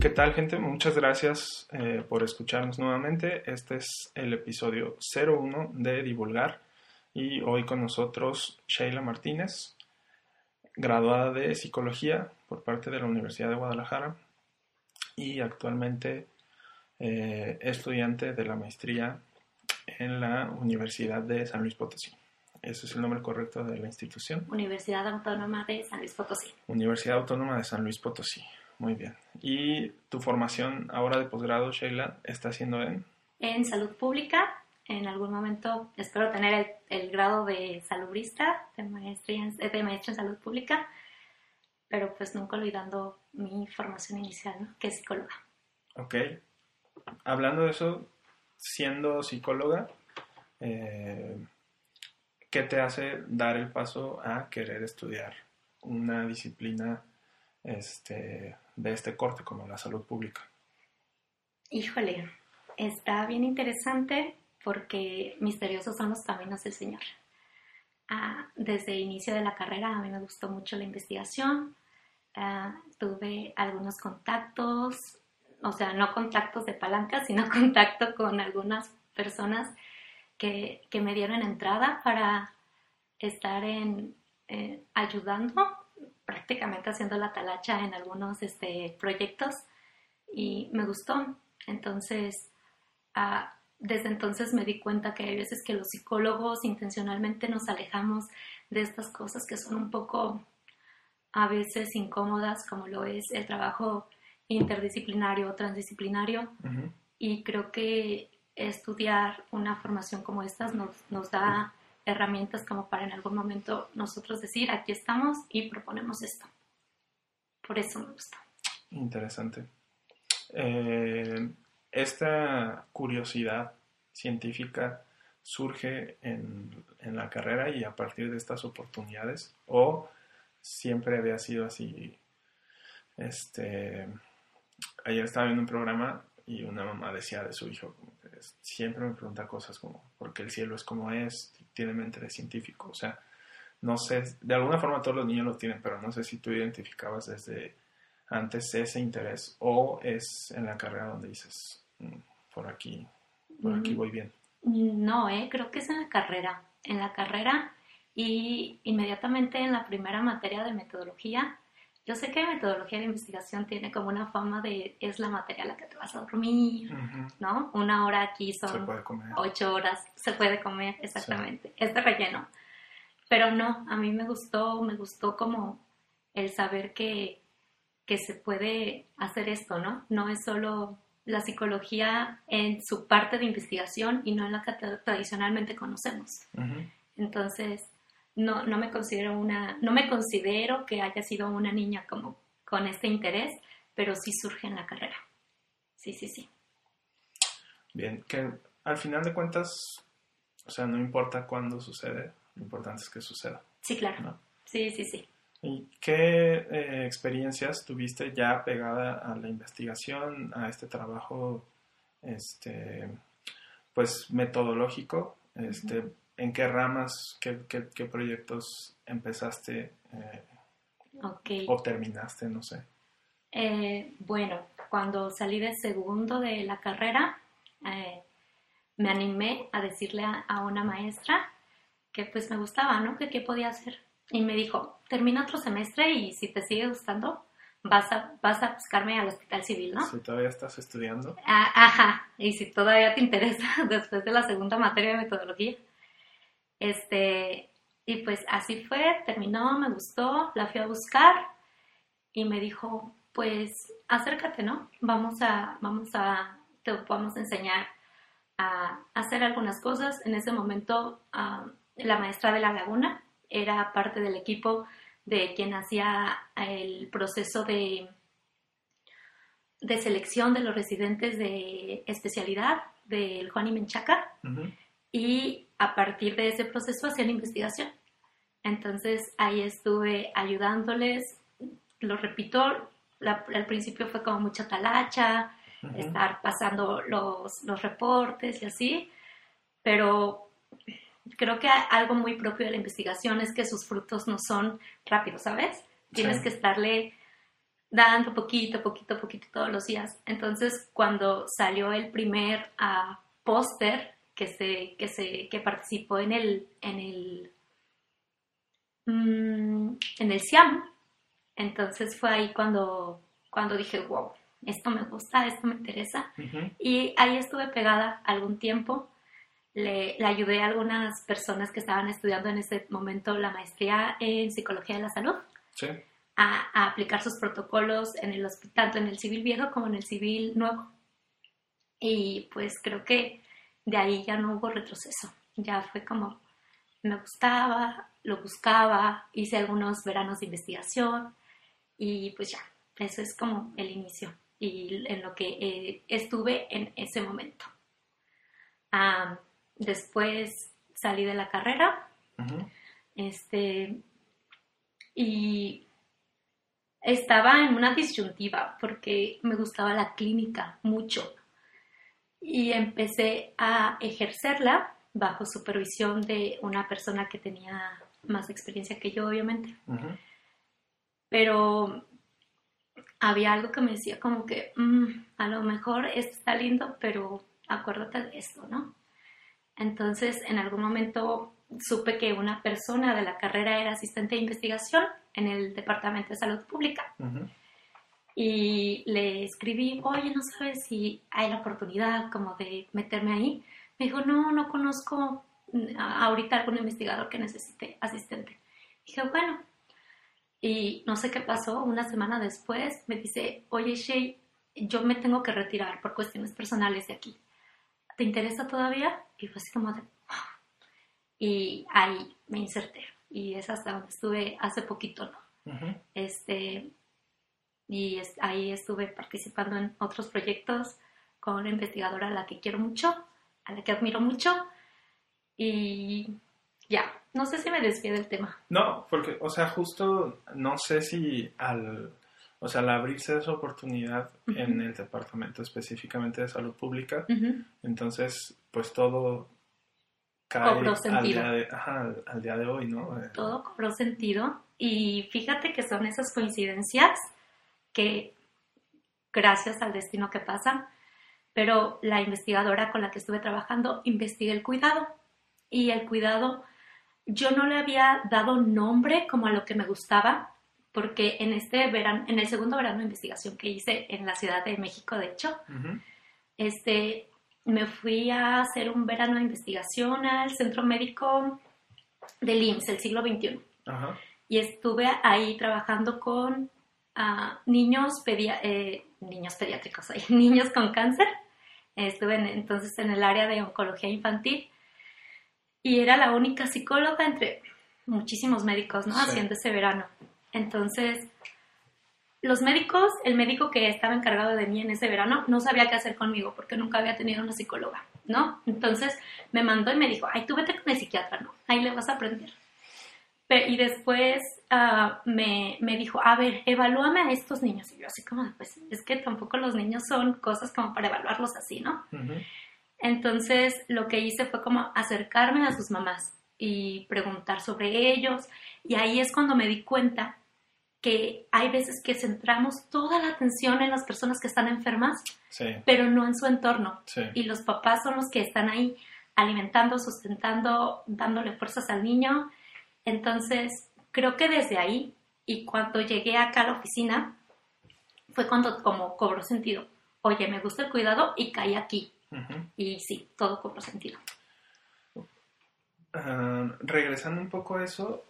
¿Qué tal gente? Muchas gracias eh, por escucharnos nuevamente. Este es el episodio 01 de Divulgar y hoy con nosotros Sheila Martínez, graduada de Psicología por parte de la Universidad de Guadalajara y actualmente eh, estudiante de la maestría en la Universidad de San Luis Potosí. Ese es el nombre correcto de la institución. Universidad Autónoma de San Luis Potosí. Universidad Autónoma de San Luis Potosí. Muy bien. ¿Y tu formación ahora de posgrado, Sheila, está haciendo en? En salud pública. En algún momento espero tener el, grado de salubrista, de maestría, en, de maestra en salud pública, pero pues nunca olvidando mi formación inicial, ¿no? que es psicóloga. Ok. Hablando de eso, siendo psicóloga, eh, ¿qué te hace dar el paso a querer estudiar una disciplina este, de este corte como la salud pública? Híjole, está bien interesante porque misteriosos son los caminos del Señor. Ah, desde el inicio de la carrera a mí me gustó mucho la investigación, ah, tuve algunos contactos, o sea, no contactos de palanca, sino contacto con algunas personas que, que me dieron entrada para estar en, eh, ayudando prácticamente haciendo la talacha en algunos este, proyectos y me gustó. Entonces, ah, desde entonces me di cuenta que hay veces que los psicólogos intencionalmente nos alejamos de estas cosas que son un poco a veces incómodas, como lo es el trabajo interdisciplinario o transdisciplinario. Y creo que estudiar una formación como esta nos, nos da herramientas como para en algún momento nosotros decir, aquí estamos y proponemos esto. Por eso me gusta. Interesante. Eh, esta curiosidad científica surge en, en, la carrera y a partir de estas oportunidades o siempre había sido así. Este, ayer estaba viendo un programa y una mamá decía de su hijo, siempre me pregunta cosas como, ¿por qué el cielo es como es? Tiene mente de científico. O sea, no sé, de alguna forma todos los niños lo tienen, pero no sé si tú identificabas desde antes ese interés o es en la carrera donde dices, mm, por aquí, por aquí voy bien. No, eh, creo que es en la carrera. En la carrera y inmediatamente en la primera materia de metodología yo sé que metodología de investigación tiene como una fama de es la materia a la que te vas a dormir, ¿no? Una hora aquí son ocho horas, se puede comer, exactamente. Es de relleno. Pero no, a mí me gustó, me gustó como el saber que, que se puede hacer esto, ¿no? No es solo la psicología en su parte de investigación y no en la que tradicionalmente conocemos. Entonces, no, no me considero una, no me considero que haya sido una niña como con este interés, pero sí surge en la carrera. Sí, sí, sí. Bien, que al final de cuentas, o sea, no importa cuándo sucede, lo importante es que suceda. Sí, claro. Sí, sí, sí. ¿Y qué eh, experiencias tuviste ya pegada a la investigación, a este trabajo, este, pues metodológico, este, ¿En qué ramas, qué, qué, proyectos empezaste eh, o terminaste? No sé. Eh, bueno, cuando salí de segundo de la carrera, eh, me animé a decirle a, una maestra que pues me gustaba, ¿no? Que qué podía hacer. Y me dijo, termina otro semestre y si te sigue gustando, vas a, vas a buscarme al hospital civil, ¿no? Si todavía estás estudiando. Ah, ajá, y si todavía te interesa después de la segunda materia de metodología. Este, y pues así fue, terminó, me gustó, la fui a buscar y me dijo, pues acércate, ¿no? Vamos a, vamos a, te vamos a enseñar a hacer algunas cosas. En ese momento, la maestra de la laguna era parte del equipo de quien hacía el proceso de, de selección de los residentes de especialidad del Juan y Menchaca y a partir de ese proceso hacían investigación. Entonces ahí estuve ayudándoles, lo repito, al principio fue como mucha talacha, estar pasando los, los reportes y así, pero creo que algo muy propio de la investigación es que sus frutos no son rápidos, ¿sabes? Tienes que estarle dando poquito, poquito, poquito todos los días. Entonces, cuando salió el primer ah, póster que se, que se, que participó en el, en el, mm, en el SIAM, entonces fue ahí cuando, cuando dije, wow, esto me gusta, esto me interesa. Y ahí estuve pegada algún tiempo. Le, le, ayudé a algunas personas que estaban estudiando en ese momento la maestría en psicología de la salud. Sí a, aplicar sus protocolos en el hospital, tanto en el civil viejo como en el civil nuevo. Y pues creo que de ahí ya no hubo retroceso. Ya fue como, me gustaba, lo buscaba, hice algunos veranos de investigación y pues ya, eso es como el inicio y en lo que eh, estuve en ese momento. después salí de la carrera, este, y estaba en una disyuntiva porque me gustaba la clínica mucho y empecé a ejercerla bajo supervisión de una persona que tenía más experiencia que yo, obviamente. Pero había algo que me decía como que mm, a lo mejor esto está lindo, pero acuérdate de esto, ¿no? Entonces, en algún momento supe que una persona de la carrera era asistente de investigación en el Departamento de Salud Pública. Y le escribí, oye, ¿no sabes si hay la oportunidad como de meterme ahí? Me dijo, no, no conozco ahorita algún investigador que necesite asistente. Dije, bueno. Y no sé qué pasó, una semana después me dice, oye, Shay, yo me tengo que retirar por cuestiones personales de aquí. ¿Te interesa todavía? Y fue así como de... Y ahí me inserté y es hasta donde estuve hace poquito, ¿no? Este, y ahí estuve participando en otros proyectos con una investigadora a la que quiero mucho, a la que admiro mucho y ya, no sé si me desvío del tema. No, porque, o sea, justo no sé si al, o sea, al abrirse esa oportunidad en el departamento específicamente de salud pública, entonces, pues todo cobró sentido. Al día, de, hoy, ¿no? Eh, Todo cobró sentido y fíjate que son esas coincidencias que gracias al destino que pasan, pero la investigadora con la que estuve trabajando investiga el cuidado y el cuidado yo no le había dado nombre como a lo que me gustaba porque en este verano, en el segundo verano de investigación que hice en la Ciudad de México, de hecho, este, me fui a hacer un verano de investigación al Centro Médico del IMSS, el siglo XXI. Y estuve ahí trabajando con ah, niños, eh, niños pediátricos, niños con cáncer. Estuve entonces en el área de oncología infantil y era la única psicóloga entre muchísimos médicos, ¿no? Haciendo ese verano. Entonces, los médicos, el médico que estaba encargado de mí en ese verano, no sabía qué hacer conmigo porque nunca había tenido una psicóloga, ¿no? Entonces me mandó y me dijo, ay, tú vete con el psiquiatra, ¿no? Ahí le vas a aprender. Y después ah, me, me, dijo, a ver, evalúame a estos niños. Y yo así como, pues es que tampoco los niños son cosas como para evaluarlos así, ¿no? Entonces lo que hice fue como acercarme a sus mamás y preguntar sobre ellos. Y ahí es cuando me di cuenta que hay veces que centramos toda la atención en las personas que están enfermas, pero no en su entorno. Y los papás son los que están ahí alimentando, sustentando, dándole fuerzas al niño. Entonces, creo que desde ahí y cuando llegué acá a la oficina, fue cuando como cobró sentido. Oye, me gusta el cuidado y caí aquí. Y sí, todo cobró sentido. Ah, regresando un poco a eso,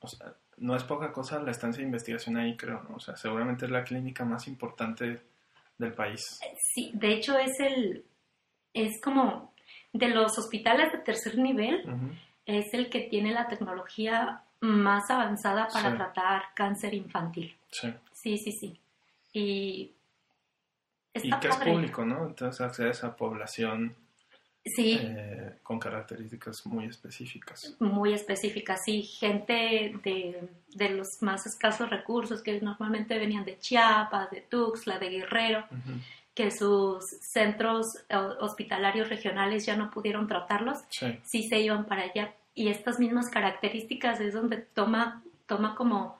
o sea, no es poca cosa la estancia de investigación ahí, creo, ¿no? O sea, seguramente es la clínica más importante del país. Sí, de hecho es el, es como de los hospitales de tercer nivel, es el que tiene la tecnología más avanzada para tratar cáncer infantil. Sí. Sí, sí, sí. Y, está y que es público, ¿no? Entonces accedes a población Sí. Eh, con características muy específicas. Muy específicas, sí. Gente de, de, los más escasos recursos que normalmente venían de Chiapas, de Tuxtla, de Guerrero, que sus centros eh, hospitalarios regionales ya no pudieron tratarlos, sí. se iban para allá. Y estas mismas características es donde toma, toma como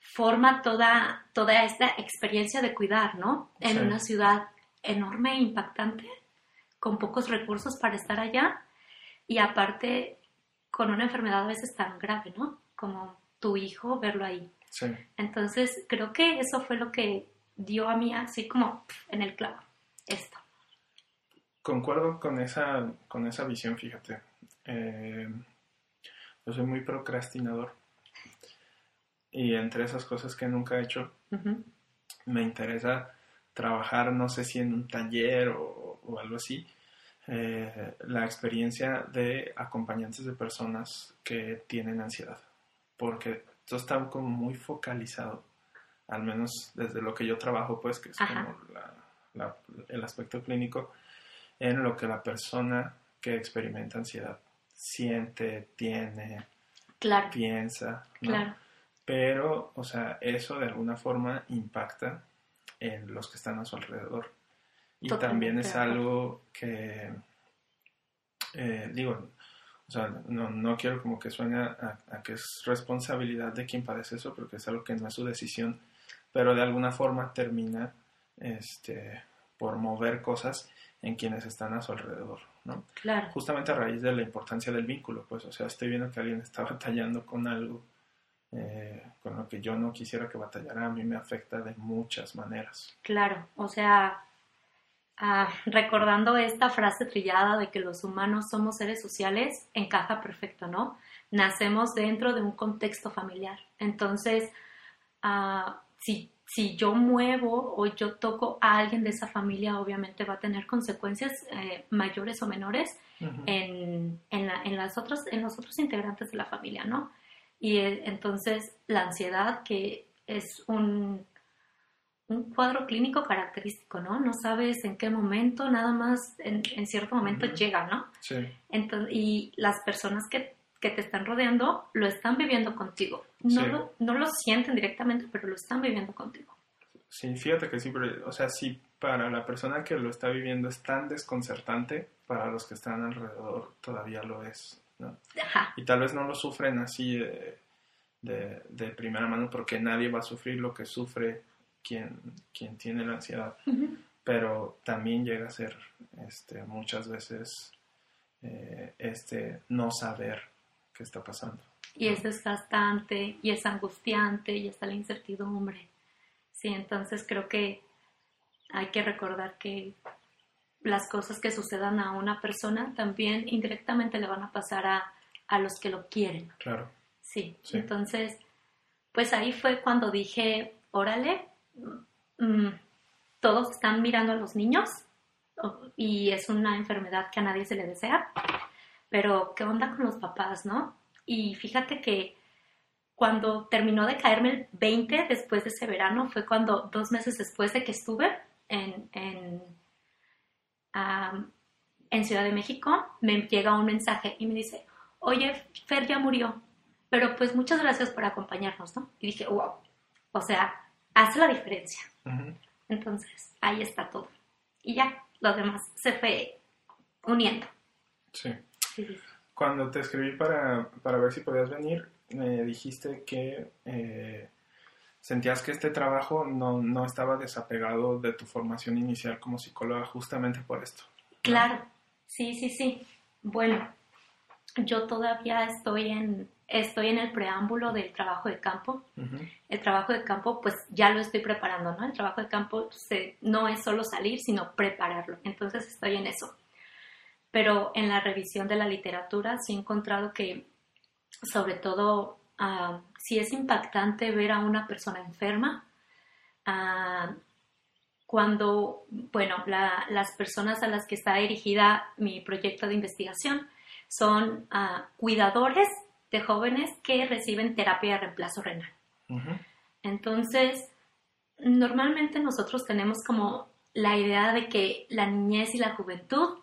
forma toda, toda esta experiencia de cuidar, ¿no? En Sí. una ciudad enorme e impactante, con pocos recursos para estar allá y aparte con una enfermedad a veces tan grave, ¿no? Como tu hijo, verlo ahí. Sí, Entonces, creo que eso fue lo que dio a mí así como en el clavo, esto. concuerdo con esa, con esa visión, fíjate. Eh, yo soy muy procrastinador. Y entre esas cosas que nunca he hecho, me interesa trabajar, no sé si en un taller o, o algo así, eh, la experiencia de acompañantes de personas que tienen ansiedad. Porque esto está como muy focalizado, al menos desde lo que yo trabajo, pues, que es Ajá. como la- la- el aspecto clínico, en lo que la persona que experimenta ansiedad siente, tiene, Claro, piensa, ¿no? claro, Pero, o sea, eso de alguna forma impacta en los que están a su alrededor. Y Totalmente también es algo que, eh, digo, o sea, no, no quiero como que suene a, a que es responsabilidad de quien padece eso, porque es algo que no es su decisión, pero de alguna forma termina este, por mover cosas en quienes están a su alrededor, ¿no? claro. justamente a raíz de la importancia del vínculo, pues, o sea, estoy viendo que alguien está batallando con algo eh, con lo que yo no quisiera que batallara, a mí me afecta de muchas maneras. Claro, o sea, ah, recordando esta frase trillada de que los humanos somos seres sociales, encaja perfecto, ¿no? Nacemos dentro de un contexto familiar. Entonces, ah, si, si yo muevo o yo toco a alguien de esa familia, obviamente va a tener consecuencias eh, mayores o menores en, en, la- en las otros, en los otros integrantes de la familia, ¿no? Y eh, entonces la ansiedad, que es un, un cuadro clínico característico, ¿no? No sabes en qué momento, nada más en, en cierto momento llega, ¿no? Sí, Entonces, y las personas que, que te están rodeando lo están viviendo contigo. No, Sí. lo, no lo sienten directamente, pero lo están viviendo contigo. sí, fíjate que sí, pero, o sea, si para la persona que lo está viviendo es tan desconcertante, para los que están alrededor todavía lo es, ¿no? Ajá, Y tal vez no lo sufren así de, de, de primera mano, porque nadie va a sufrir lo que sufre quien, quien tiene la ansiedad. Pero también llega a ser este, muchas veces eh, este no saber está pasando. y es desgastante y es angustiante y está la incertidumbre. Sí, entonces creo que hay que recordar que las cosas que sucedan a una persona también indirectamente le van a pasar a, a los que lo quieren. Claro, Sí. Sí. entonces, pues ahí fue cuando dije, órale, mm, todos están mirando a los niños y es una enfermedad que a nadie se le desea, pero ¿qué onda con los papás, no? Y fíjate que cuando terminó de caerme el 20 después de ese verano, fue cuando dos meses después de que estuve en, en, Ciudad de México, me llega un mensaje y me dice, oye, Fer ya murió, pero pues muchas gracias por acompañarnos, ¿no? Y dije, wow, o sea, hace la diferencia. Entonces, ahí está todo. Y ya, lo demás se fue uniendo. sí. Sí, sí, sí. Cuando te escribí para, para ver si podías venir, me dijiste que eh, sentías que este trabajo no, no estaba desapegado de tu formación inicial como psicóloga justamente por esto. Claro, sí, sí, sí. Bueno, yo todavía estoy en, estoy en el preámbulo del trabajo de campo. El trabajo de campo, pues ya lo estoy preparando, ¿no? El trabajo de campo se- no es solo salir, sino prepararlo. Entonces estoy en eso. Pero en la revisión de la literatura sí he encontrado que, sobre todo, ah, sí es impactante ver a una persona enferma. ah, cuando, bueno, la- las personas a las que está dirigida mi proyecto de investigación son ah, cuidadores de jóvenes que reciben terapia de reemplazo renal. Entonces, normalmente nosotros tenemos como la idea de que la niñez y la juventud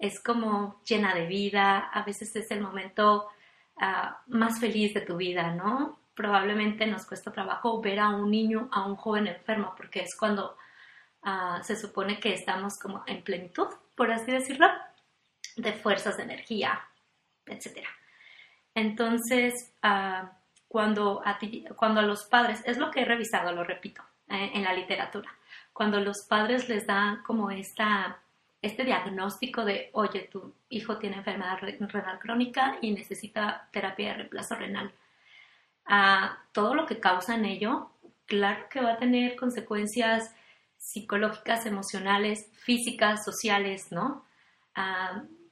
es como llena de vida, a veces es el momento ah, más feliz de tu vida, ¿no? Probablemente nos cuesta trabajo ver a un niño, a un joven enfermo, porque es cuando ah, se supone que estamos como en plenitud, por así decirlo, de fuerzas de energía, etc. Entonces, ah, cuando a, ti, cuando a los padres, es lo que he revisado, lo repito, eh, en la literatura, cuando los padres les dan como esta, este diagnóstico de, oye, tu hijo tiene enfermedad renal crónica y necesita terapia de reemplazo renal. a todo lo que causa en ello, claro que va a tener consecuencias psicológicas, emocionales, físicas, sociales, ¿no?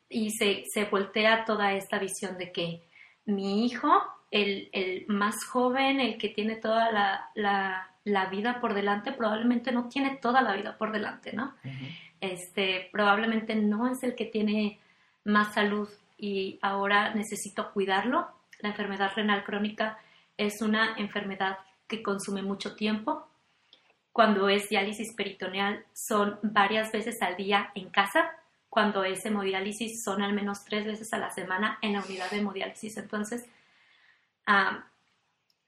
y se, se, voltea toda esta visión de que mi hijo, el, el más joven, el que tiene toda la, la, la, vida por delante, probablemente no tiene toda la vida por delante, ¿no? Este, probablemente no es el que tiene más salud y ahora necesito cuidarlo. La enfermedad renal crónica es una enfermedad que consume mucho tiempo. Cuando es diálisis peritoneal son varias veces al día en casa. Cuando es hemodiálisis son al menos tres veces a la semana en la unidad de hemodiálisis. Entonces, ah,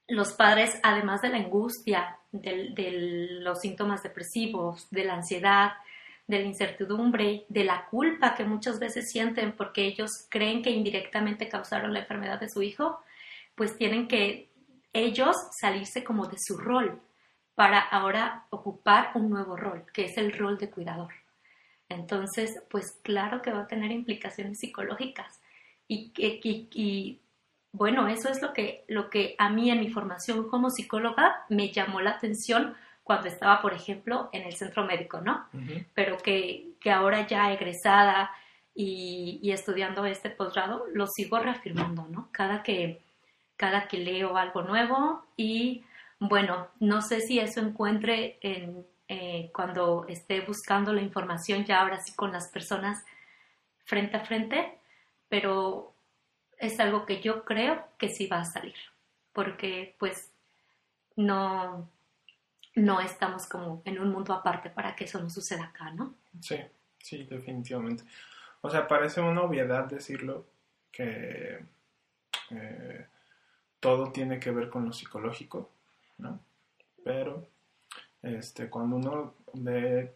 los padres, además de la angustia, de los síntomas depresivos, de la ansiedad, de la incertidumbre, de la culpa que muchas veces sienten porque ellos creen que indirectamente causaron la enfermedad de su hijo, pues tienen que ellos salirse como de su rol para ahora ocupar un nuevo rol, que es el rol de cuidador. Entonces, pues claro que va a tener implicaciones psicológicas. Y, y, bueno, eso es lo que, lo que a mí en mi formación como psicóloga me llamó la atención cuando estaba, por ejemplo, en el centro médico, ¿no? Pero que, que, ahora ya egresada y, y estudiando este posgrado, lo sigo reafirmando, ¿no? Cada que, cada que leo algo nuevo y bueno, no sé si eso encuentre en, eh, cuando esté buscando la información ya ahora sí con las personas frente a frente, pero es algo que yo creo que sí va a salir, porque pues no, no estamos como en un mundo aparte para que eso no suceda acá, ¿no? Sí, sí, definitivamente. O sea, parece una obviedad decirlo que eh, todo tiene que ver con lo psicológico, ¿no? Pero este, cuando uno ve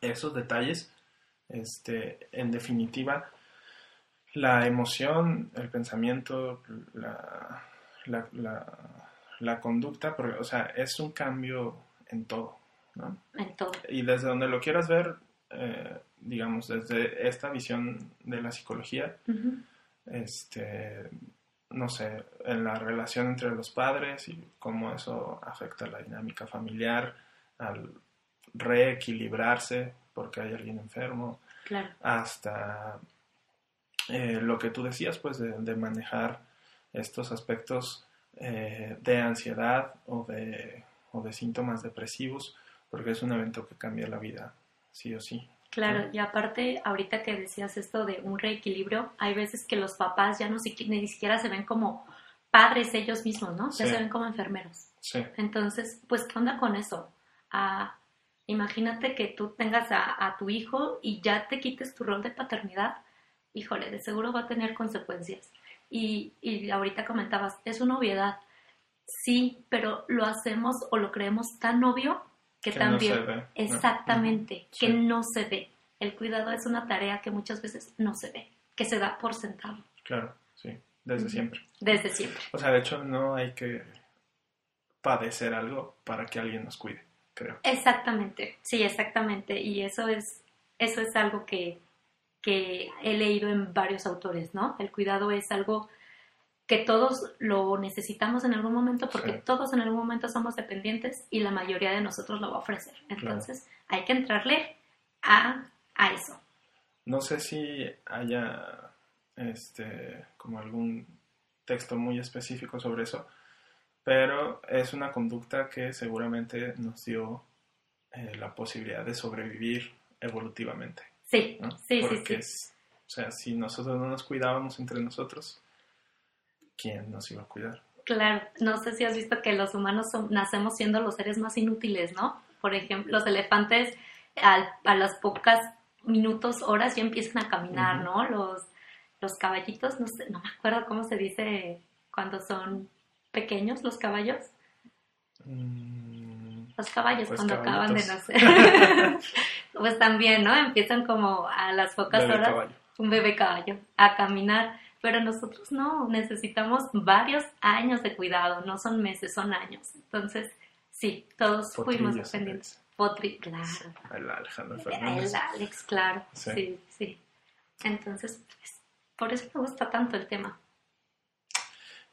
esos detalles, este, en definitiva, la emoción, el pensamiento, la, la, conducta, o sea, es un cambio en todo, ¿no? En todo. Y desde donde lo quieras ver, eh, digamos, desde esta visión de la psicología, este, no sé, en la relación entre los padres y cómo eso afecta la dinámica familiar, al reequilibrarse porque hay alguien enfermo, hasta eh, lo que tú decías, pues de, manejar estos aspectos eh, de ansiedad o de, o de síntomas depresivos, porque es un evento que cambia la vida, sí o sí. Claro, y aparte, ahorita que decías esto de un reequilibrio, hay veces que los papás ya no ni siquiera se ven como padres ellos mismos, ¿no? Ya se ven como enfermeros. Sí. Entonces, pues, ¿qué onda con eso? Ah, imagínate que tú tengas a, tu hijo y ya te quites tu rol de paternidad. Híjole, de seguro va a tener consecuencias. Y, y ahorita comentabas, es una obviedad. Sí, pero lo hacemos o lo creemos tan obvio que, también, exactamente, que no se ve. El cuidado es una tarea que muchas veces no se ve, que se da por sentado. Claro, sí, desde siempre. Desde siempre. O sea, de hecho no hay que padecer algo para que alguien nos cuide, creo. Exactamente, sí, exactamente. Y eso es, eso es algo que, que he leído en varios autores, ¿no? El cuidado es algo que todos lo necesitamos en algún momento porque todos en algún momento somos dependientes y la mayoría de nosotros lo va a ofrecer. Entonces hay que entrarle a, a, eso. No sé si haya este, como algún texto muy específico sobre eso, pero es una conducta que seguramente nos dio eh, la posibilidad de sobrevivir evolutivamente. Sí, sí, sí, sí. o sea, si nosotros no nos cuidábamos entre nosotros, ¿quién nos iba a cuidar? Claro, no sé si has visto que los humanos nacemos siendo los seres más inútiles, ¿no? Por ejemplo, los elefantes a las pocas minutos, horas ya empiezan a caminar, ¿no? Los, los caballitos, no sé, no me acuerdo cómo se dice cuando son pequeños los caballos. Mm, los caballos pues cuando acaban de nacer. pues también, ¿no? Empiezan como a las pocas horas, un bebé caballo, a caminar pero nosotros no, necesitamos varios años de cuidado, no son meses, son años. Entonces, sí, todos fuimos aprendiendo. Potri, claro. El Alejandro Fernández. El Alex, claro. Sí, sí. Entonces, pues, por eso me gusta tanto el tema.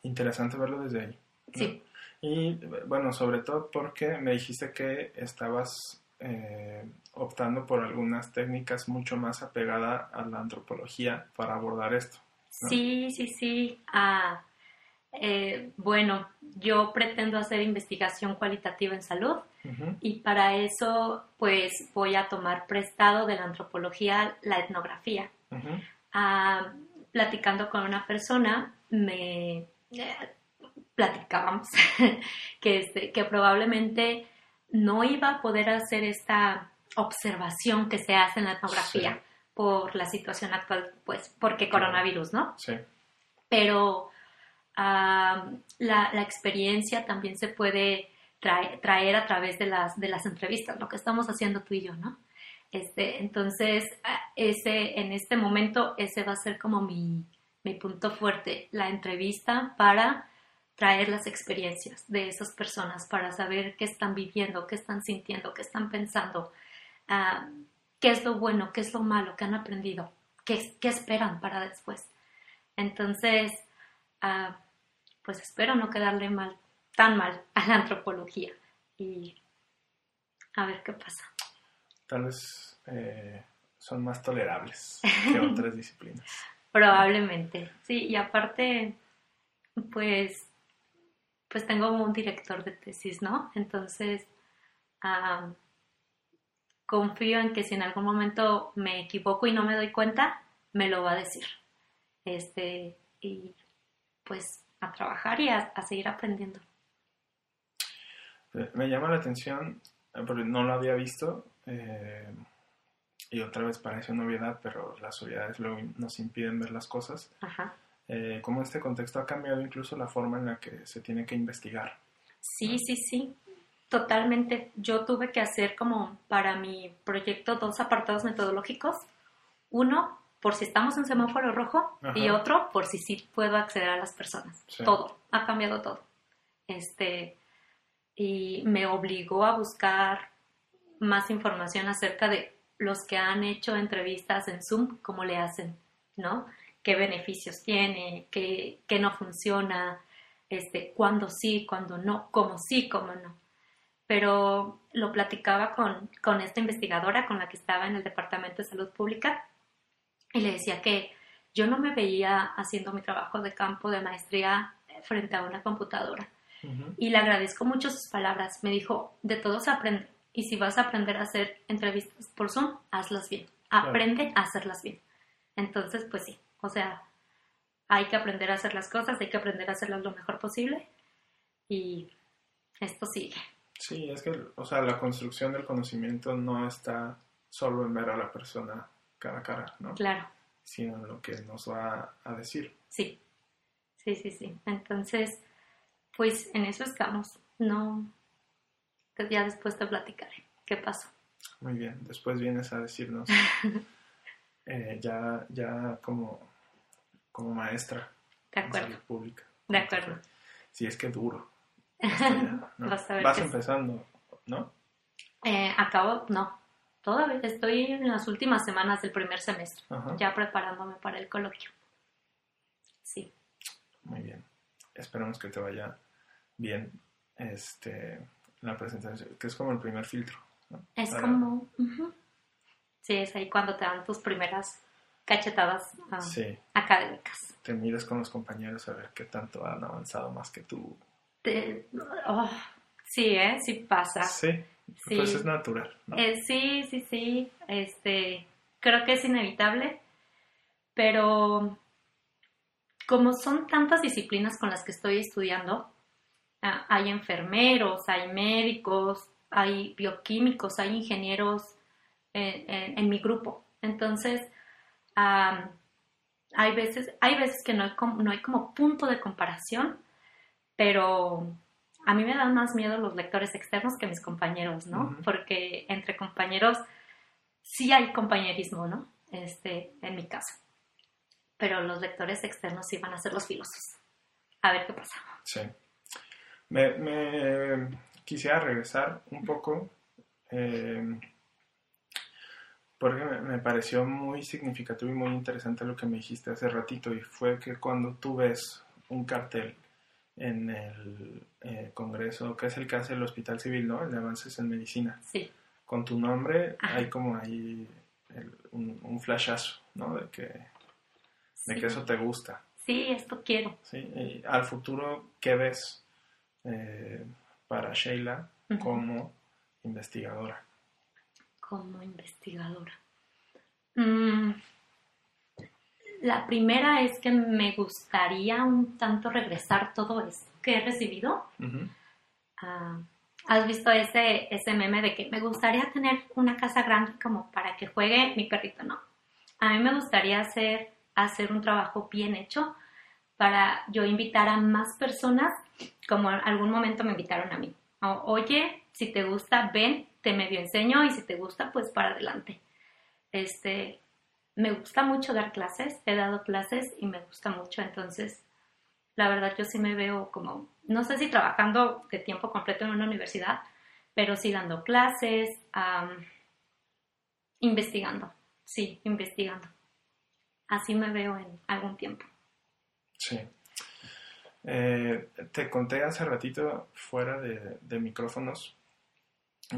Interesante verlo desde ahí. Sí. Y bueno, sobre todo porque me dijiste que estabas eh, optando por algunas técnicas mucho más apegadas a la antropología para abordar esto. Sí, sí, sí. Ah, eh, bueno, yo pretendo hacer investigación cualitativa en salud y para eso pues voy a tomar prestado de la antropología la etnografía. Ah, platicando con una persona me eh, platicábamos que, este, que probablemente no iba a poder hacer esta observación que se hace en la etnografía por la situación actual, pues porque coronavirus, ¿no? Sí. Pero la, la, experiencia también se puede traer, a través de las, de las entrevistas, lo que estamos haciendo tú y yo, ¿no? Este, entonces, ese, en este momento, ese va a ser como mi, mi punto fuerte, la entrevista para traer las experiencias de esas personas, para saber qué están viviendo, qué están sintiendo, qué están pensando, ah, qué es lo bueno, qué es lo malo, qué han aprendido, qué, qué esperan para después. Entonces, ah, pues espero no quedarle mal, tan mal a la antropología y a ver qué pasa. Tal vez eh, son más tolerables que otras disciplinas. Probablemente, sí, y aparte, pues, pues tengo un director de tesis, ¿no? Entonces, confío en que si en algún momento me equivoco y no me doy cuenta, me lo va a decir. Este, y pues a trabajar y a, seguir aprendiendo. Me llama la atención, eh, porque no lo había visto, eh, y otra vez parece una obviedad, pero las obviedades luego nos impiden ver las cosas. Ajá. Eh, cómo este contexto ha cambiado incluso la forma en la que se tiene que investigar. Sí, sí, sí, totalmente. Yo tuve que hacer como para mi proyecto dos apartados metodológicos. Uno, por si estamos en semáforo rojo y otro por si sí puedo acceder a las personas. Todo, ha cambiado todo. Este, y me obligó a buscar más información acerca de los que han hecho entrevistas en Zoom, cómo le hacen, ¿no? ¿Qué beneficios tiene? ¿Qué, qué no funciona? Este, cuándo sí, cuándo no, cómo sí, cómo no. Pero lo platicaba con, con esta investigadora con la que estaba en el Departamento de Salud Pública y le decía que yo no me veía haciendo mi trabajo de campo de maestría frente a una computadora. Y le agradezco mucho sus palabras. Me dijo, de todo se aprende. Y si vas a aprender a hacer entrevistas por Zoom, hazlas bien. Aprende a hacerlas bien. Entonces, pues sí, o sea, hay que aprender a hacer las cosas, hay que aprender a hacerlas lo mejor posible. Y esto sigue. Sí, es que, o sea, la construcción del conocimiento no está solo en ver a la persona cara a cara, ¿no? Claro. Sino lo que nos va a decir. Sí, sí, sí, sí. Entonces, pues en eso estamos. No, ya después te platicaré qué pasó. Muy bien, después vienes a decirnos eh, ya, ya como, como maestra de acuerdo. salud pública. De acuerdo. Sí, es que duro. Vas, empezando, ¿no? Eh, acabo, no, Todavía estoy en las últimas semanas del primer semestre, ya preparándome para el coloquio. Sí. Muy bien. Esperamos que te vaya bien este, la presentación, que es como el primer filtro. Es como... Sí, es ahí cuando te dan tus primeras cachetadas ah, académicas. Te miras con los compañeros a ver qué tanto han avanzado más que tú. Oh, sí, ¿eh? Sí pasa. Sí. Pues es natural. Eh, sí, sí, sí. Este, creo que es inevitable, pero como son tantas disciplinas con las que estoy estudiando, ah, hay enfermeros, hay médicos, hay bioquímicos, hay ingenieros en, mi grupo. Entonces, hay veces, hay veces que no hay, como, no hay como punto de comparación, pero a mí me dan más miedo los lectores externos que mis compañeros, ¿no? Porque entre compañeros sí hay compañerismo, ¿no? Este, en mi caso. pero los lectores externos sí van a ser los filosos. A ver qué pasa. Sí. Me, me quisiera regresar un poco, eh, porque me, pareció muy significativo y muy interesante lo que me dijiste hace ratito, y fue que cuando tú ves un cartel en el eh, Congreso, que es el que hace el Hospital Civil, ¿no? El de Avances en Medicina. Sí, Con tu nombre Ajá. hay como ahí el- un, un flashazo, ¿no? De que, de que eso te gusta, Sí, esto quiero. ¿sí? Y al futuro, ¿qué ves eh, para Sheila como investigadora? Como investigadora? Mm, la primera es que me gustaría un tanto regresar todo esto que he recibido. Ah, ¿Has visto ese, ese meme de que me gustaría tener una casa grande como para que juegue mi perrito? No. A mí me gustaría hacer, hacer un trabajo bien hecho para yo invitar a más personas, como en algún momento me invitaron a mí. O- Oye, si te gusta, ven, te medio enseño y si te gusta, pues para adelante. Este, me gusta mucho dar clases, he dado clases y me gusta mucho, entonces la verdad yo sí me veo como, no sé si trabajando de tiempo completo en una universidad, pero sí dando clases, investigando, sí, investigando. Así me veo en algún tiempo. Sí. Eh, te conté hace ratito fuera de micrófonos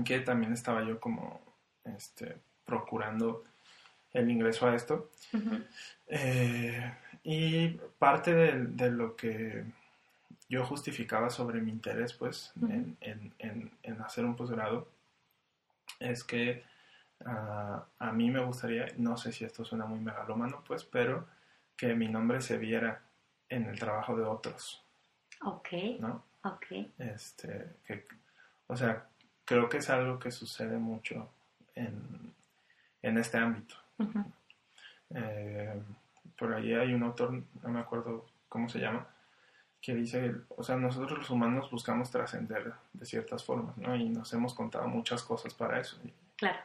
que también estaba yo como este, procurando el ingreso a esto. Eh, y parte de, de lo que yo justificaba sobre mi interés pues en- en- en hacer un posgrado es que ah, a mí me gustaría, no sé si esto suena muy megalómano pues, pero que mi nombre se viera en el trabajo de otros, Ok, ¿no? ok. Este, que, o sea, creo que es algo que sucede mucho en, en este ámbito. Ujú, Eh, por ahí hay un autor, no me acuerdo cómo se llama, que dice, o sea, nosotros los humanos buscamos trascender de ciertas formas, ¿no? Y nos hemos contado muchas cosas para eso. Claro,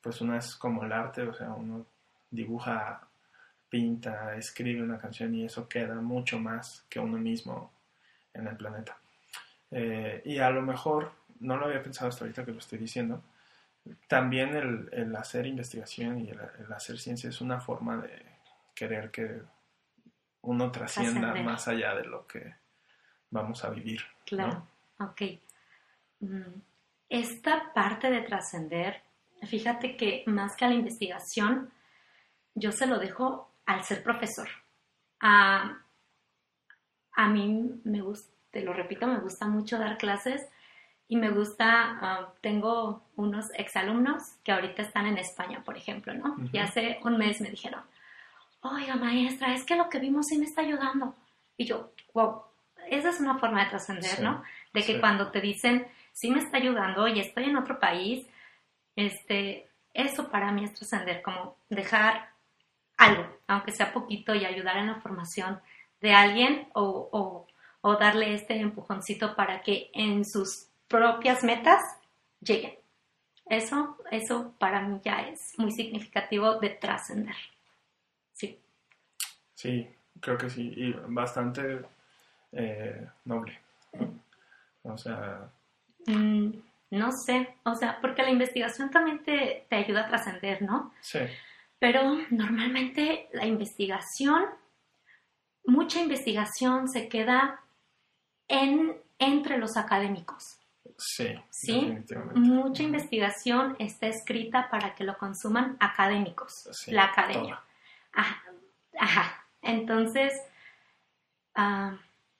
pues una es como el arte, o sea, uno dibuja, pinta, escribe una canción y eso queda mucho más que uno mismo en el planeta. Eh, y a lo mejor, no lo había pensado hasta ahorita que lo estoy diciendo, también el, el hacer investigación y el, el hacer ciencia es una forma de querer que uno trascienda más allá de lo que vamos a vivir. claro. Ok. Mm, Esta parte de trascender, fíjate que más que a la investigación, yo se lo dejo al ser profesor. A, a mí me gusta, te lo repito, me gusta mucho dar clases y me gusta, ah, tengo unos exalumnos que ahorita están en España, por ejemplo, ¿no? Ujú. Y hace un mes me dijeron, oiga maestra, es que lo que vimos sí me está ayudando. Y yo, wow, esa es una forma de trascender, Sí, ¿no? De que sí. cuando te dicen, sí me está ayudando y estoy en otro país, este, eso para mí es trascender, como dejar algo, aunque sea poquito, y ayudar en la formación de alguien o, o- o darle este empujoncito para que en sus propias metas lleguen. Eso, eso para mí ya es muy significativo de trascender. Sí, Sí, creo que sí, y bastante eh, noble. ¿no? O sea, Mm, no sé, o sea, porque la investigación también te, te ayuda a trascender, ¿no? sí, Pero normalmente la investigación, mucha investigación se queda en, entre los académicos. Sí, Sí, definitivamente. Mucha investigación está escrita para que lo consuman académicos, Sí, la academia. Ajá, ajá. Entonces, ah,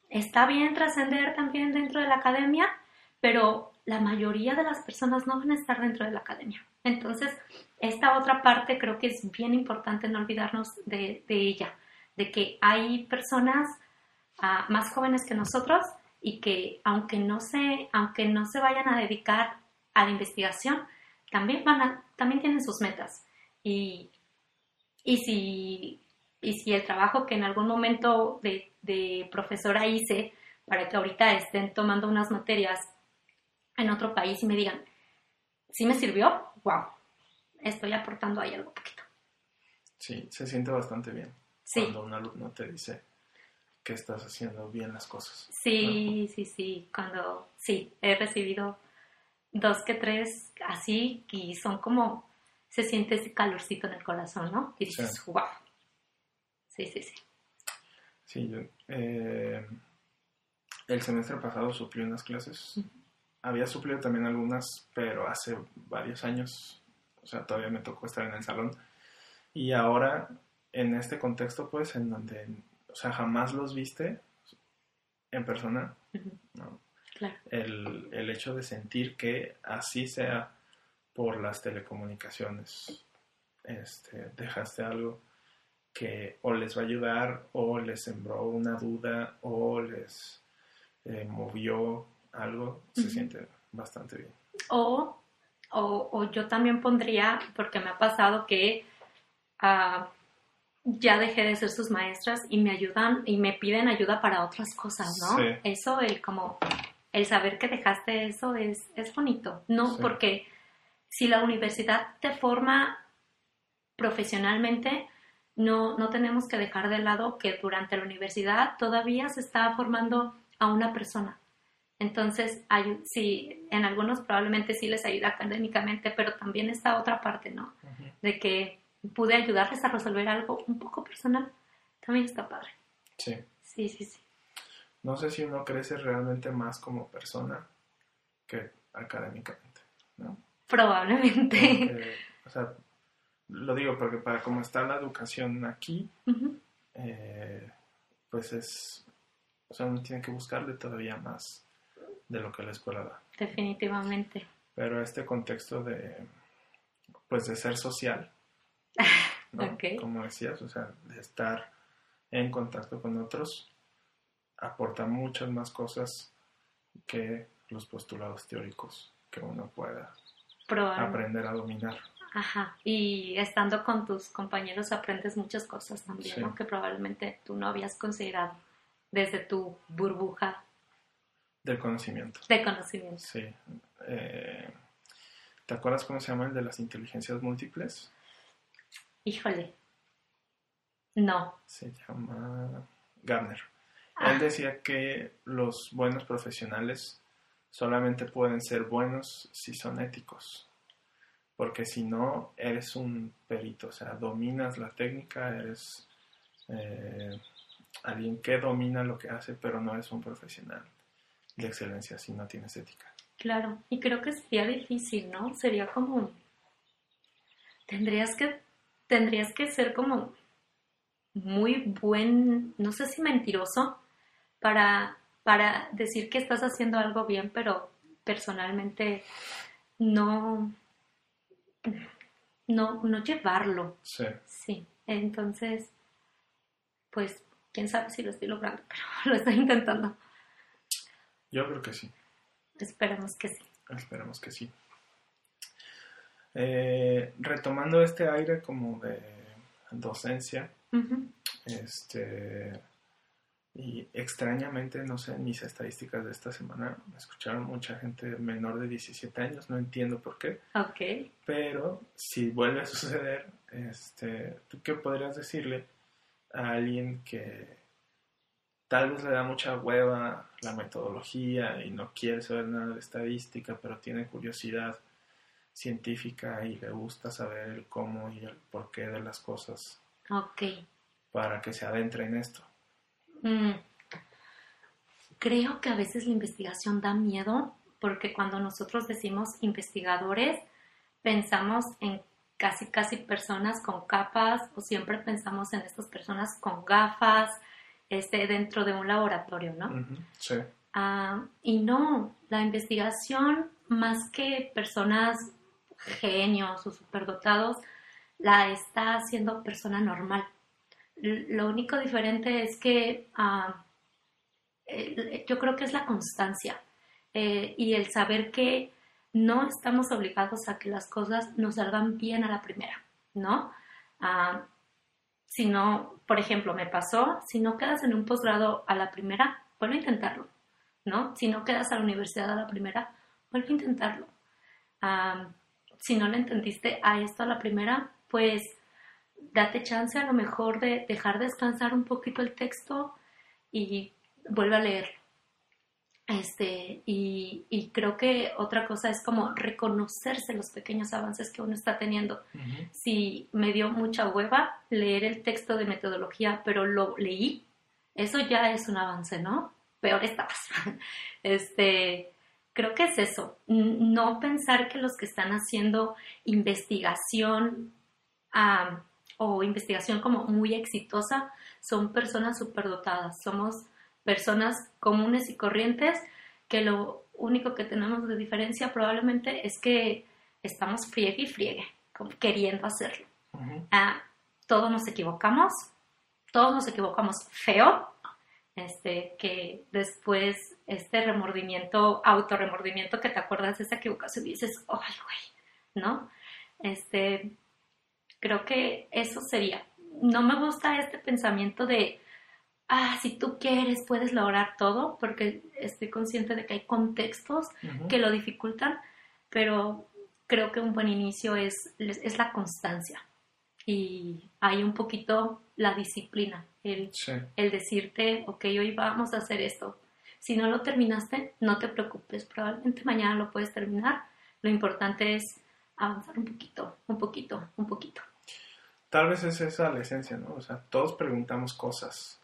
está bien trascender también dentro de la academia, pero la mayoría de las personas no van a estar dentro de la academia. Entonces, esta otra parte creo que es bien importante no olvidarnos de, de ella, de que hay personas ah, más jóvenes que nosotros y que aunque no se, aunque no se vayan a dedicar a la investigación, también van a, también tienen sus metas. Y, y si, y si el trabajo que en algún momento de, de profesora hice para que ahorita estén tomando unas materias en otro país y me digan, ¿sí me sirvió? ¡Wow! Estoy aportando ahí algo poquito. Sí, se siente bastante bien. Sí. cuando un alumno te dice que estás haciendo bien las cosas. Sí, sí, sí. Cuando sí, he recibido dos que tres así y son como se siente ese calorcito en el corazón, ¿no? Y dices, Sí. wow. Sí, sí, sí. Sí, yo eh, el semestre pasado suplí unas clases. Ujú. Había suplido también algunas, pero hace varios años. O sea, todavía me tocó estar en el salón. Y ahora, en este contexto, pues, en donde, sea, jamás los viste en persona. Claro. el, el hecho de sentir que así sea por las telecomunicaciones, este, dejaste algo que o les va a ayudar o les sembró una duda o les eh, movió algo, se siente bastante bien. O, o, o yo también pondría, porque me ha pasado que ah, ya dejé de ser sus maestras y me ayudan y me piden ayuda para otras cosas, ¿no? Sí. Eso, el como, el saber que dejaste eso es, es bonito, ¿no? Sí. Porque si la universidad te forma profesionalmente, no, no tenemos que dejar de lado que durante la universidad todavía se está formando a una persona. Entonces, hay, sí, en algunos probablemente sí les ayuda académicamente, pero también está otra parte, ¿no? De que pude ayudarles a resolver algo un poco personal. También está padre. Sí. Sí, sí, sí. No sé si uno crece realmente más como persona que académicamente, ¿no? Probablemente. Porque, o sea, lo digo porque para cómo está la educación aquí, eh, pues es, o sea, uno tiene que buscarle todavía más de lo que la escuela da. Definitivamente. Pero este contexto de, pues de ser social, Como decías, o sea, de estar en contacto con otros, aporta muchas más cosas que los postulados teóricos que uno pueda aprender a dominar. Ajá. Y estando con tus compañeros aprendes muchas cosas también, Sí. ¿no? Que probablemente tú no habías considerado desde tu burbuja Del conocimiento. de conocimiento. Sí. Eh, ¿Te acuerdas cómo se llama el de las inteligencias múltiples? Híjole. No. Se llama Gardner. Ah. Él decía que los buenos profesionales solamente pueden ser buenos si son éticos. Porque si no, eres un perito, o sea, dominas la técnica, eres eh, alguien que domina lo que hace, pero no eres un profesional de excelencia si no tienes ética. Claro, y creo que sería difícil, ¿no? Sería como tendrías que tendrías que ser como muy buen, no sé si mentiroso para para decir que estás haciendo algo bien, pero personalmente no no no llevarlo. Sí, Sí, entonces pues quién sabe si lo estoy logrando, pero lo estoy intentando. yo creo que sí. Esperemos que sí. Esperemos que sí. Eh, retomando este aire como de docencia, este y extrañamente, no sé, en mis estadísticas de esta semana me escucharon mucha gente menor de 17 años, no entiendo por qué, Ok. pero si vuelve a suceder, este, ¿tú qué podrías decirle a alguien que tal vez le da mucha hueva la metodología y no quiere saber nada de estadística, pero tiene curiosidad científica y le gusta saber el cómo y el porqué de las cosas Ok. para que se adentre en esto? Mm. Creo que a veces la investigación da miedo porque cuando nosotros decimos investigadores pensamos en casi casi personas con capas o siempre pensamos en estas personas con gafas este, dentro de un laboratorio, ¿no? Sí, Ah, y no, la investigación, más que personas genios o superdotados, la está haciendo persona normal. Lo único diferente es que ah, yo creo que es la constancia eh, y el saber que no estamos obligados a que las cosas nos salgan bien a la primera, ¿no? Ah, si no, por ejemplo, me pasó, si no quedas en un posgrado a la primera, vuelve a intentarlo, ¿no? Si no quedas a la universidad a la primera, vuelve a intentarlo. Ah, si no le entendiste a esto a la primera, pues date chance a lo mejor de dejar descansar un poquito el texto y vuelve a leer. Este, y, y, creo que otra cosa es como reconocerse los pequeños avances que uno está teniendo. Si me dio mucha hueva leer el texto de metodología, pero lo leí, eso ya es un avance, ¿no? Peor estabas. Este, creo que es eso, no pensar que los que están haciendo investigación o investigación como muy exitosa son personas superdotadas, somos personas comunes y corrientes que lo único que tenemos de diferencia probablemente es que estamos friegue y friegue, queriendo hacerlo. Ah, todos nos equivocamos, todos nos equivocamos feo, este, que después este remordimiento, autorremordimiento que te acuerdas de esa equivocación y dices, ay, güey, ¿no? Este, creo que eso sería. No me gusta este pensamiento de, ah, si tú quieres, puedes lograr todo, porque estoy consciente de que hay contextos que lo dificultan, pero creo que un buen inicio es, es la constancia y hay un poquito la disciplina, el, el decirte, ok, hoy vamos a hacer esto. Si no lo terminaste, no te preocupes, probablemente mañana lo puedes terminar. Lo importante es avanzar un poquito, un poquito, un poquito. Tal vez es esa la esencia, ¿no? O sea, todos preguntamos cosas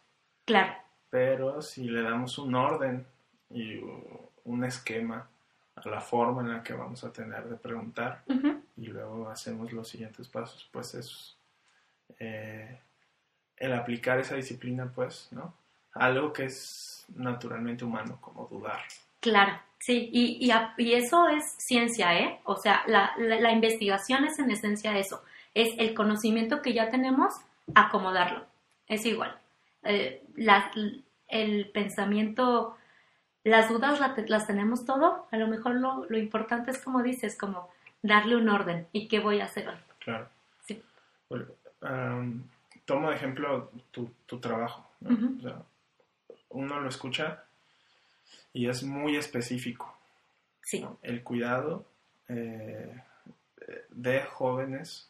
Claro. Pero si le damos un orden y un esquema a la forma en la que vamos a tener de preguntar y luego hacemos los siguientes pasos, pues es eh, el aplicar esa disciplina, pues, ¿no? Algo que es naturalmente humano, como dudar. Claro, sí, y, y, eso es ciencia, ¿eh? O sea, la, la investigación es en esencia eso, es el conocimiento que ya tenemos, acomodarlo, es igual. Eh, el pensamiento, las dudas las, tenemos todo, a lo mejor lo, lo, importante es como dices, como darle un orden y qué voy a hacer hoy. Claro. Sí. tomo de ejemplo tu, tu trabajo. uno lo escucha y es muy específico. Sí. El cuidado eh, de jóvenes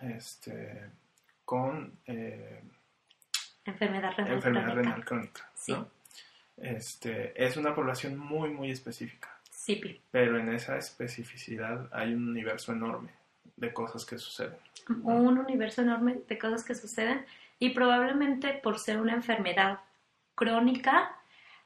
este, con... Eh, Enfermedad renal enfermedad crónica. Renal crónica sí. este, es una población muy, muy específica. Pero en esa especificidad hay un universo enorme de cosas que suceden. Un universo enorme de cosas que suceden y probablemente por ser una enfermedad crónica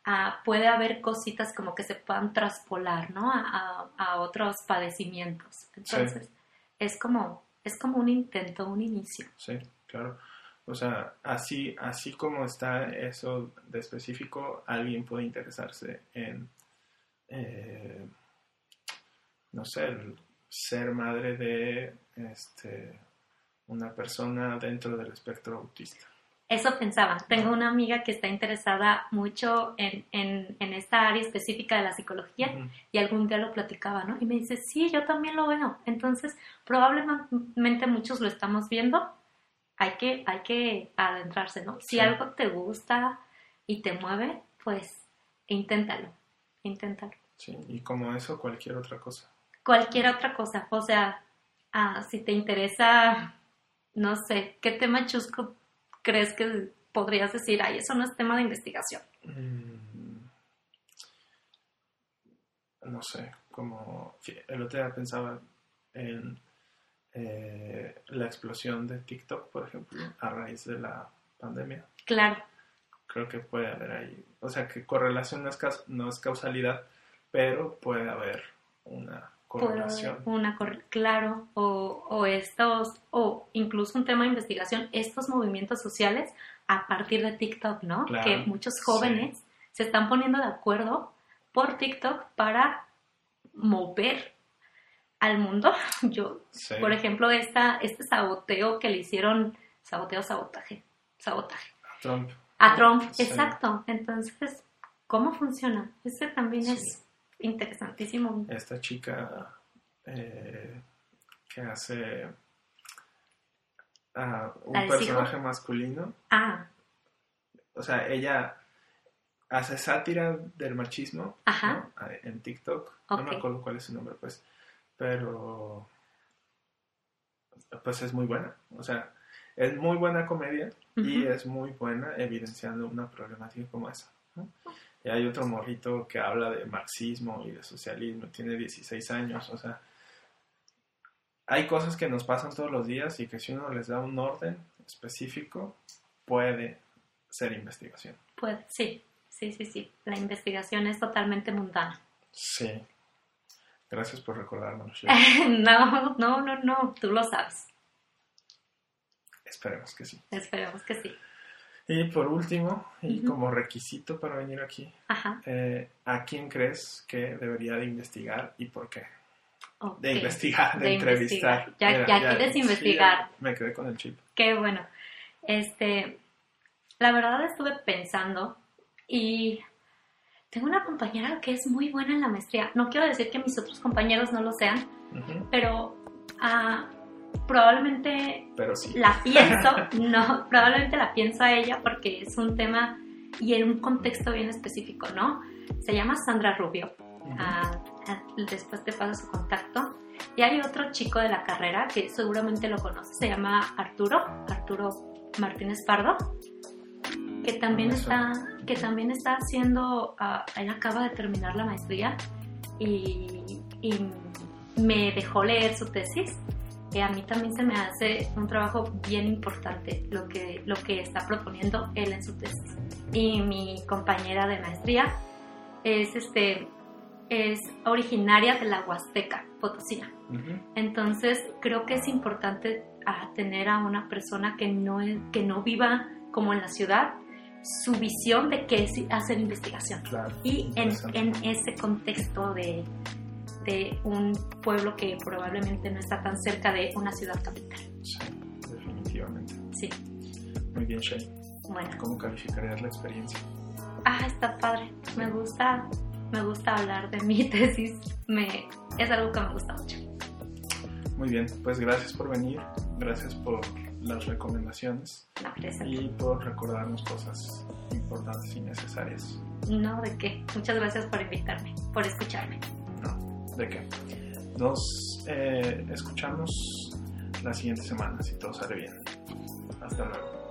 ah, puede haber cositas como que se puedan traspolar ¿no? a, a, otros padecimientos. Entonces, es, como, es como un intento, un inicio. Sí, claro. O sea, así, así como está eso de específico, alguien puede interesarse en, eh, no sé, ser madre de este, una persona dentro del espectro autista. Eso pensaba. Tengo una amiga que está interesada mucho en, en, esta área específica de la psicología y algún día lo platicaba, ¿no? Y me dice, sí, yo también lo veo. Entonces, probablemente muchos lo estamos viendo hay que, hay que adentrarse, ¿no? Si algo te gusta y te mueve, pues inténtalo, inténtalo. Sí, y como eso, cualquier otra cosa. Cualquier otra cosa, o sea, ah, si te interesa, no sé, ¿qué tema chusco crees que podrías decir, ay, eso no es tema de investigación? Mm, no sé, como el otro día pensaba en eh, la explosión de TikTok, por ejemplo, a raíz de la pandemia. Claro. Creo que puede haber ahí, o sea, que correlación no es, causalidad, pero puede haber una correlación. una claro, o, o, estos, o incluso un tema de investigación, estos movimientos sociales a partir de TikTok, ¿no? que muchos jóvenes se están poniendo de acuerdo por TikTok para mover al mundo. Yo, por ejemplo, esta, este saboteo que le hicieron, saboteo, sabotaje, sabotaje. A Trump. A Trump, exacto. Entonces, ¿cómo funciona? Ese también es interesantísimo. Esta chica eh, que hace ah, un personaje masculino. Ah. O sea, ella hace sátira del machismo Ajá. en TikTok. No me acuerdo cuál es su nombre, pues pero pues es muy buena. O sea, es muy buena comedia y es muy buena evidenciando una problemática como esa. ¿no? Y hay otro morrito que habla de marxismo y de socialismo, tiene 16 años, o sea, hay cosas que nos pasan todos los días y que si uno les da un orden específico, puede ser investigación. Pues sí, sí, sí, sí. La investigación es totalmente mundana. Sí. Gracias por recordármelo. No, no, no, no, tú lo sabes. Esperemos que sí. Esperemos que sí. Y por último, y como requisito para venir aquí, eh, ¿a quién crees que debería de investigar y por qué? De investigar, de, De entrevistar. investigar. Ya- ya quieres sí, investigar. ya me quedé con el chip. Qué bueno. Este, la verdad estuve pensando y tengo una compañera que es muy buena en la maestría. No quiero decir que mis otros compañeros no lo sean, pero ah, probablemente Pero sí. la pienso, no, probablemente la pienso a ella porque es un tema y en un contexto bien específico, ¿no? Se llama Sandra Rubio. Ah, ah, después te paso su contacto. Y hay otro chico de la carrera que seguramente lo conoces, se llama Arturo, Arturo Martínez Pardo, que también está, que también está haciendo, ah, él acaba de terminar la maestría y, y me dejó leer su tesis. Y a mí también se me hace un trabajo bien importante lo que, lo que está proponiendo él en su tesis. Y mi compañera de maestría es, este, es originaria de la Huasteca, Potosina. Ujú. Entonces creo que es importante ah, tener a una persona que no, que no viva como en la ciudad, su visión de qué es hacer investigación. Claro. Y en, en ese contexto de, de un pueblo que probablemente no está tan cerca de una ciudad capital. Sí, definitivamente. Sí, Muy bien, Shay. bueno. ¿Cómo calificarías la experiencia? Ah, está padre. Me gusta, me gusta hablar de mi tesis. Me, es algo que me gusta mucho. Muy bien, pues gracias por venir, gracias por las recomendaciones No, y por recordarnos cosas importantes y necesarias. No, de qué. Muchas gracias por invitarme, por escucharme. ¿De qué? Nos eh, escuchamos la siguiente semana, si todo sale bien. Hasta luego.